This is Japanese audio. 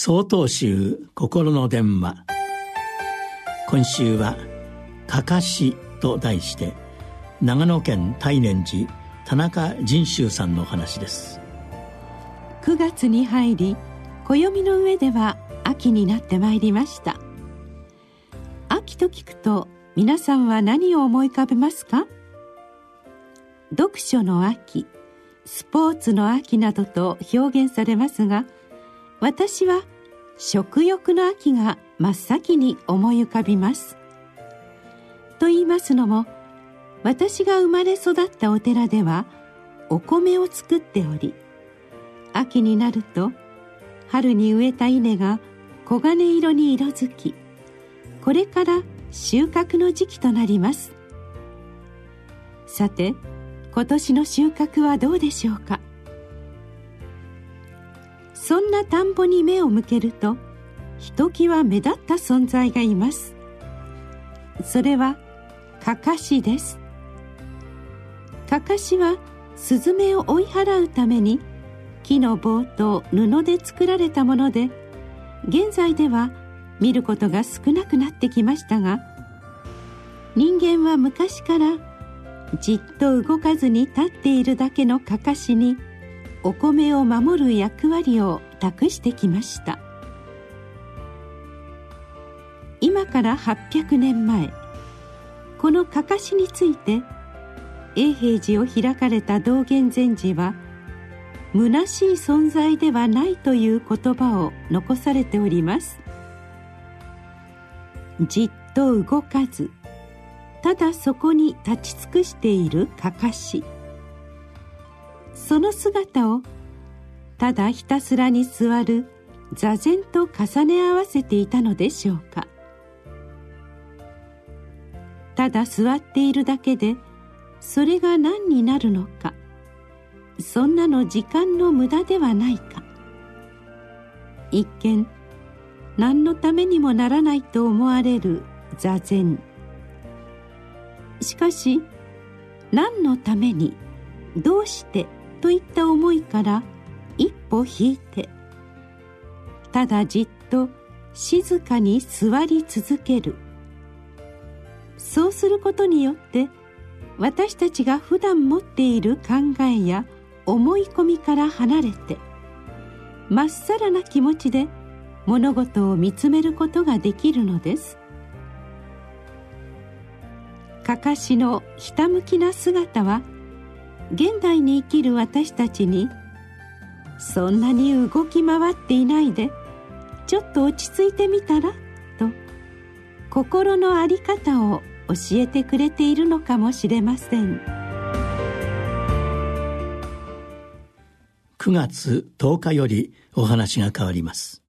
総統集心の電話。今週は「かかし」と題して長野県大念寺田中仁秀さんのお話です。9月に入り暦の上では秋になってまいりました。秋と聞くと皆さんは何を思い浮かべますか？読書の秋スポーツの秋などと表現されますが私は食欲の秋が真っ先に思い浮かびます。と言いますのも私が生まれ育ったお寺ではお米を作っており秋になると春に植えた稲が黄金色に色づきこれから収穫の時期となります。さて今年の収穫はどうでしょうか？そんな田んぼに目を向けるとひときわ目立った存在がいます。それはかかしです。かかしはスズメを追い払うために木の棒と布で作られたもので現在では見ることが少なくなってきましたが人間は昔からじっと動かずに立っているだけのかかしにお米を守る役割を託してきました。今から800年前このかかしについて永平寺を開かれた道元禅師は虚しい存在ではないという言葉を残されております。じっと動かずただそこに立ち尽くしているかかし。その姿をただひたすらに座る座禅と重ね合わせていたのでしょうか。ただ座っているだけでそれが何になるのか。そんなの時間の無駄ではないか。一見何のためにもならないと思われる座禅。しかし何のためにどうしてといった思いから一歩引いてただじっと静かに座り続ける。そうすることによって私たちが普段持っている考えや思い込みから離れてまっさらな気持ちで物事を見つめることができるのです。かかしのひたむきな姿は現代に生きる私たちにそんなに動き回っていないでちょっと落ち着いてみたらと心の在り方を教えてくれているのかもしれません。9月10日よりお話が変わります。